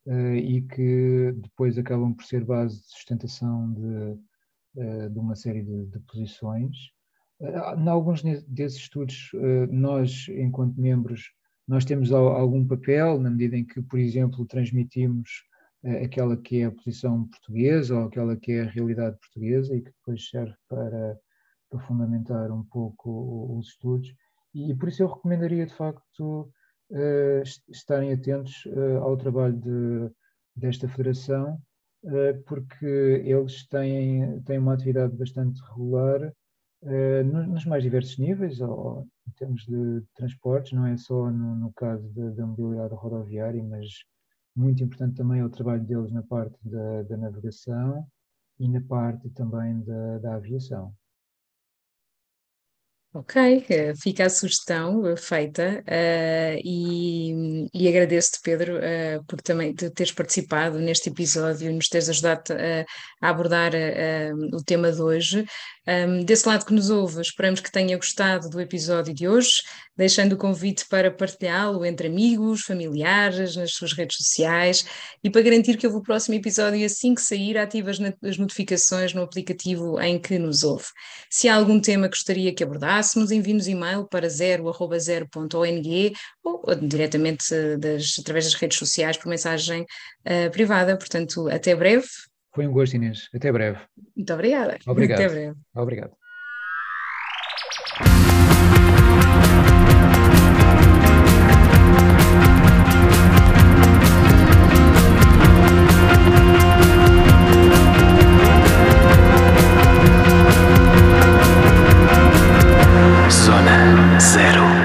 uh, e que depois acabam por ser base de sustentação de, uh, de uma série de, de posições. Em alguns desses estudos, nós, enquanto membros, nós temos algum papel, na medida em que, por exemplo, transmitimos aquela que é a posição portuguesa ou aquela que é a realidade portuguesa e que depois serve para, para fundamentar um pouco os estudos. E, por isso eu recomendaria, de facto, uh, estarem atentos uh, ao trabalho de, desta federação, uh, porque eles têm, têm uma atividade bastante regular nos mais diversos níveis, ou, em termos de transportes, não é só no, no caso da mobilidade rodoviária, mas muito importante também é o trabalho deles na parte da, da navegação e na parte também da, da aviação. Ok, eh, fica a sugestão eh, feita uh, e, e agradeço-te, Pedro, uh, por também teres participado neste episódio e nos teres ajudado a, abordar o tema de hoje. Um, desse lado que nos ouve, esperamos que tenha gostado do episódio de hoje, deixando o convite para partilhá-lo entre amigos, familiares, nas suas redes sociais e para garantir que houve o próximo episódio assim que sair, ative as notificações no aplicativo em que nos ouve. Se há algum tema que gostaria que abordássemos, envie-nos e-mail para 0.0.ong ou, ou diretamente das, através das redes sociais por mensagem uh, privada. Portanto, até breve foi um gosto, Inês. Até breve. Muito obrigada. Obrigado. Até breve. Obrigado. zero.